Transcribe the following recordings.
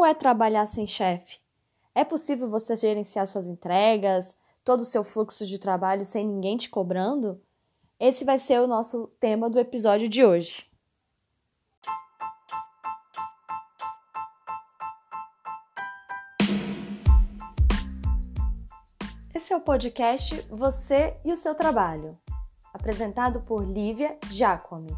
Como é trabalhar sem chefe? É possível você gerenciar suas entregas, todo o seu fluxo de trabalho sem ninguém te cobrando? Esse vai ser o nosso tema do episódio de hoje. Esse é o podcast Você e o seu trabalho, apresentado por Lívia Giacomi.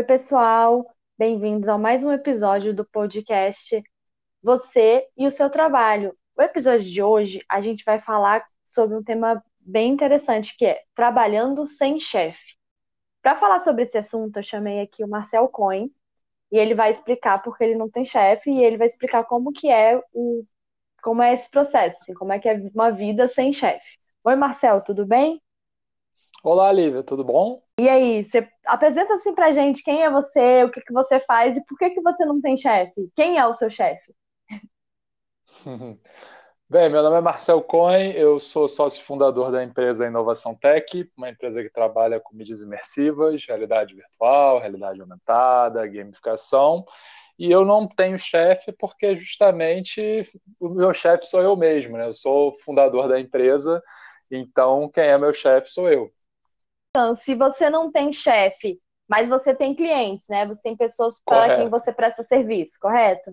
Oi, pessoal, bem-vindos a mais um episódio do podcast Você e o seu trabalho. O episódio de hoje a gente vai falar sobre um tema bem interessante que é trabalhando sem chefe. Para falar sobre esse assunto, eu chamei aqui o Marcel Cohen e ele vai explicar porque ele não tem chefe e ele vai explicar como que é o como é esse processo, assim, como é que é uma vida sem chefe. Oi, Marcel, tudo bem? Olá, Lívia, tudo bom? E aí, você apresenta assim pra gente quem é você, o que, que você faz e por que, que você não tem chefe? Quem é o seu chefe? Bem, meu nome é Marcel Cohen, eu sou sócio fundador da empresa Inovação Tech, uma empresa que trabalha com mídias imersivas, realidade virtual, realidade aumentada, gamificação. E eu não tenho chefe porque justamente o meu chefe sou eu mesmo, né? Eu sou fundador da empresa, então quem é meu chefe sou eu. Então, se você não tem chefe, mas você tem clientes, né? Você tem pessoas para quem você presta serviço, correto?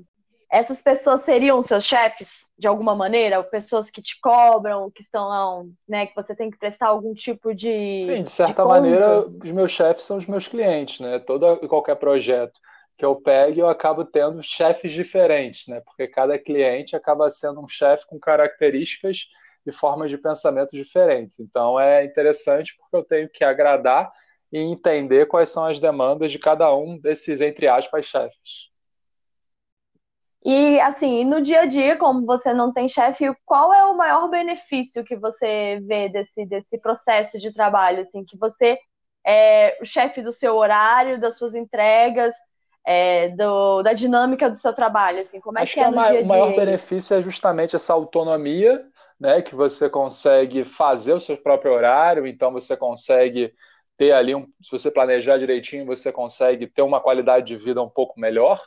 Essas pessoas seriam seus chefes, de alguma maneira? Pessoas que te cobram, que estão, né? Que você tem que prestar algum tipo de. Sim, de certa de maneira, os meus chefes são os meus clientes, né? Todo e qualquer projeto que eu pegue, eu acabo tendo chefes diferentes, né? Porque cada cliente acaba sendo um chefe com características e formas de pensamento diferentes. Então é interessante porque eu tenho que agradar e entender quais são as demandas de cada um desses, entre aspas, chefes. E assim, no dia a dia, como você não tem chefe, qual é o maior benefício que você vê desse, desse processo de trabalho? Assim, que você é o chefe do seu horário, das suas entregas, é, do, da dinâmica do seu trabalho, assim, como é Acho que, é no dia a dia? O maior benefício é justamente essa autonomia né, que você consegue fazer o seu próprio horário, então você consegue ter ali, um, se você planejar direitinho, você consegue ter uma qualidade de vida um pouco melhor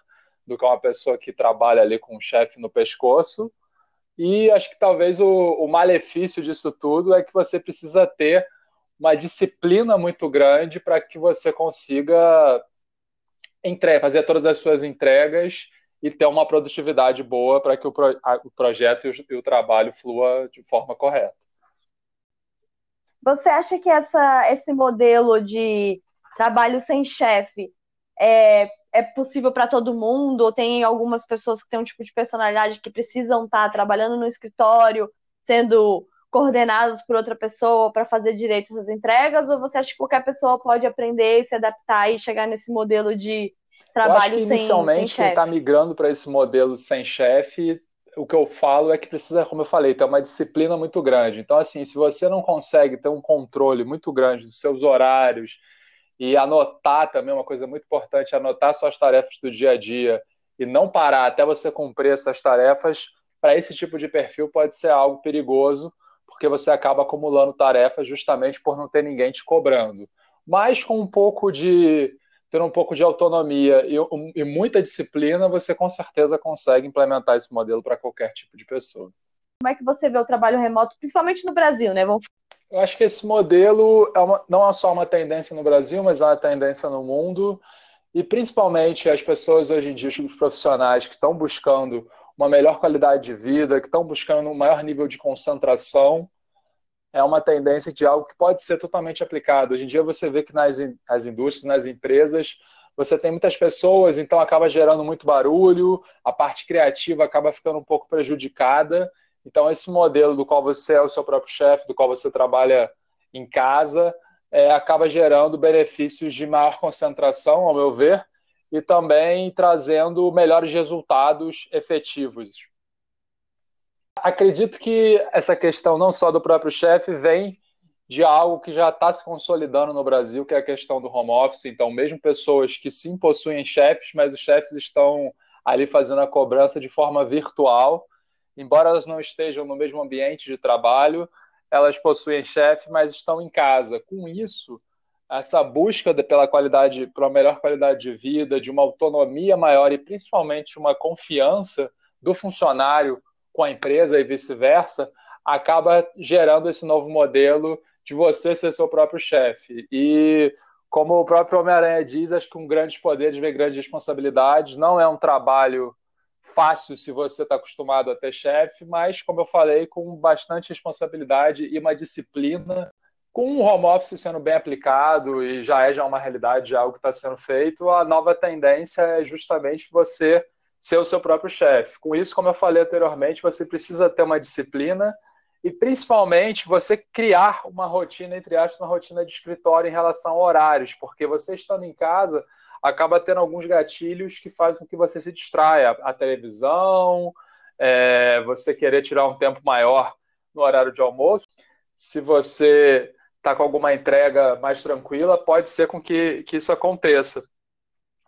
do que uma pessoa que trabalha ali com o chefe no pescoço. E acho que talvez o, o malefício disso tudo é que você precisa ter uma disciplina muito grande para que você consiga entre, fazer todas as suas entregas e ter uma produtividade boa para que o, pro, a, o projeto e o, e o, trabalho flua de forma correta. Você acha que essa, esse modelo de trabalho sem chefe é, é possível para todo mundo? Ou tem algumas pessoas que têm um tipo de personalidade que precisam estar tá trabalhando no escritório, sendo coordenados por outra pessoa para fazer direito essas entregas? Ou você acha que qualquer pessoa pode aprender, se adaptar e chegar nesse modelo de trabalho que inicialmente sem, sem quem está migrando para esse modelo sem chefe, o que eu falo é que precisa, como eu falei, ter uma disciplina muito grande. Então, assim, se você não consegue ter um controle muito grande dos seus horários e anotar também uma coisa muito importante, anotar suas tarefas do dia a dia e não parar até você cumprir essas tarefas, para esse tipo de perfil pode ser algo perigoso, porque você acaba acumulando tarefas justamente por não ter ninguém te cobrando. Mas com um pouco de ter um pouco de autonomia e, e muita disciplina, você com certeza consegue implementar esse modelo para qualquer tipo de pessoa. Como é que você vê o trabalho remoto, principalmente no Brasil, né? Vamos... Eu acho que esse modelo é uma, não é só uma tendência no Brasil, mas é uma tendência no mundo. E principalmente as pessoas hoje em dia, os profissionais que estão buscando uma melhor qualidade de vida, que estão buscando um maior nível de concentração, é uma tendência de algo que pode ser totalmente aplicado. Hoje em dia você vê que nas as indústrias, nas empresas, você tem muitas pessoas, então acaba gerando muito barulho, a parte criativa acaba ficando um pouco prejudicada. Então esse modelo do qual você é o seu próprio chefe, do qual você trabalha em casa, é, acaba gerando benefícios de maior concentração, ao meu ver, e também trazendo melhores resultados efetivos acredito que essa questão não só do próprio chefe vem de algo que já está se consolidando no Brasil, que é a questão do home office. Então, mesmo pessoas que sim possuem chefes, mas os chefes estão ali fazendo a cobrança de forma virtual, embora elas não estejam no mesmo ambiente de trabalho, elas possuem chefe, mas estão em casa. Com isso, essa busca pela qualidade, por uma melhor qualidade de vida, de uma autonomia maior e principalmente uma confiança do funcionário com a empresa e vice-versa, acaba gerando esse novo modelo de você ser seu próprio chefe. E como o próprio Homem-Aranha diz, acho que um grandes poderes vem grandes responsabilidades. Não é um trabalho fácil se você está acostumado a ter chefe, mas, como eu falei, com bastante responsabilidade e uma disciplina. Com o home office sendo bem aplicado e já é já uma realidade, já algo que está sendo feito, a nova tendência é justamente você ser o seu próprio chefe. Com isso, como eu falei anteriormente, você precisa ter uma disciplina e principalmente você criar uma rotina, entre aspas, uma rotina de escritório em relação a horários, porque você estando em casa acaba tendo alguns gatilhos que fazem com que você se distraia. A televisão, é, você querer tirar um tempo maior no horário de almoço. Se você está com alguma entrega mais tranquila, pode ser com que, que isso aconteça.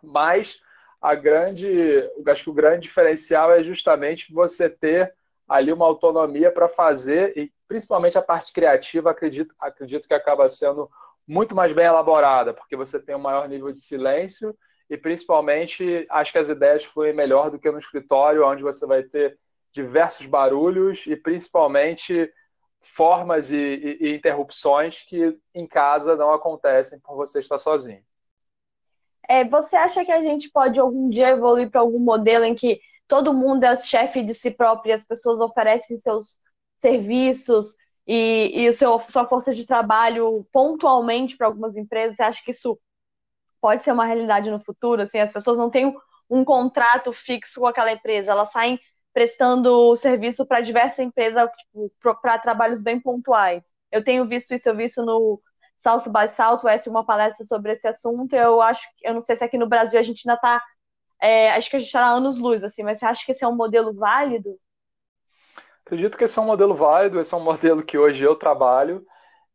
Mas a grande, acho que o grande diferencial é justamente você ter ali uma autonomia para fazer, e principalmente a parte criativa, acredito, acredito que acaba sendo muito mais bem elaborada, porque você tem um maior nível de silêncio e principalmente acho que as ideias fluem melhor do que no escritório, onde você vai ter diversos barulhos e principalmente formas e, e, e interrupções que em casa não acontecem por você estar sozinho. É, você acha que a gente pode algum dia evoluir para algum modelo em que todo mundo é chefe de si próprio e as pessoas oferecem seus serviços e, e o seu, sua força de trabalho pontualmente para algumas empresas, você acha que isso pode ser uma realidade no futuro? Assim, as pessoas não têm um contrato fixo com aquela empresa, elas saem prestando serviço para diversas empresas tipo, para trabalhos bem pontuais. Eu tenho visto isso, eu vi isso no South by Southwest, uma palestra sobre esse assunto. Eu acho, eu não sei se aqui no Brasil a gente ainda está, é, acho que a gente está anos luz, assim, mas você acha que esse é um modelo válido? Acredito que esse é um modelo válido, esse é um modelo que hoje eu trabalho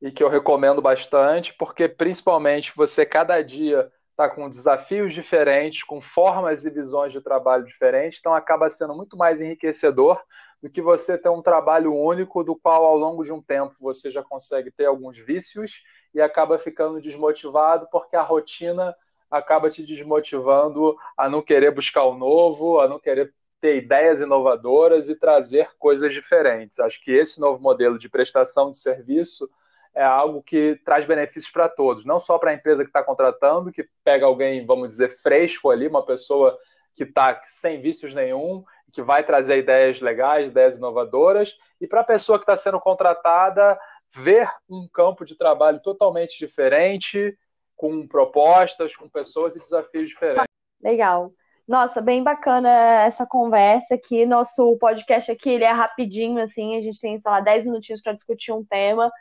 e que eu recomendo bastante, porque principalmente você cada dia está com desafios diferentes, com formas e visões de trabalho diferentes, então acaba sendo muito mais enriquecedor do que você ter um trabalho único, do qual ao longo de um tempo você já consegue ter alguns vícios e acaba ficando desmotivado, porque a rotina acaba te desmotivando a não querer buscar o novo, a não querer ter ideias inovadoras e trazer coisas diferentes. Acho que esse novo modelo de prestação de serviço é algo que traz benefícios para todos, não só para a empresa que está contratando, que pega alguém, vamos dizer, fresco ali, uma pessoa que está sem vícios nenhum, que vai trazer ideias legais, ideias inovadoras, e para a pessoa que está sendo contratada, ver um campo de trabalho totalmente diferente, com propostas, com pessoas e desafios diferentes. Legal. Nossa, bem bacana essa conversa aqui. Nosso podcast aqui ele é rapidinho, assim, a gente tem, sei lá, 10 minutinhos para discutir um tema.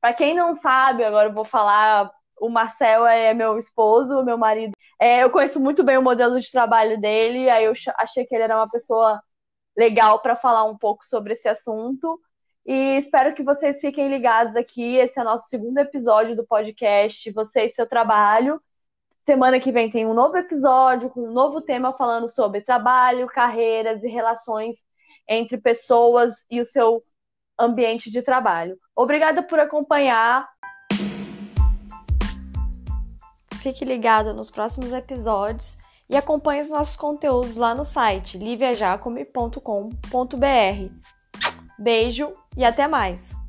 Para quem não sabe, agora eu vou falar, o Marcel é meu esposo, meu marido. É, eu conheço muito bem o modelo de trabalho dele, aí eu achei que ele era uma pessoa legal para falar um pouco sobre esse assunto. E espero que vocês fiquem ligados aqui. Esse é o nosso segundo episódio do podcast Você e Seu Trabalho. Semana que vem tem um novo episódio com um novo tema falando sobre trabalho, carreiras e relações entre pessoas e o seu ambiente de trabalho. Obrigada por acompanhar. Fique ligado nos próximos episódios e acompanhe os nossos conteúdos lá no site liviajacome.com.br. Beijo e até mais!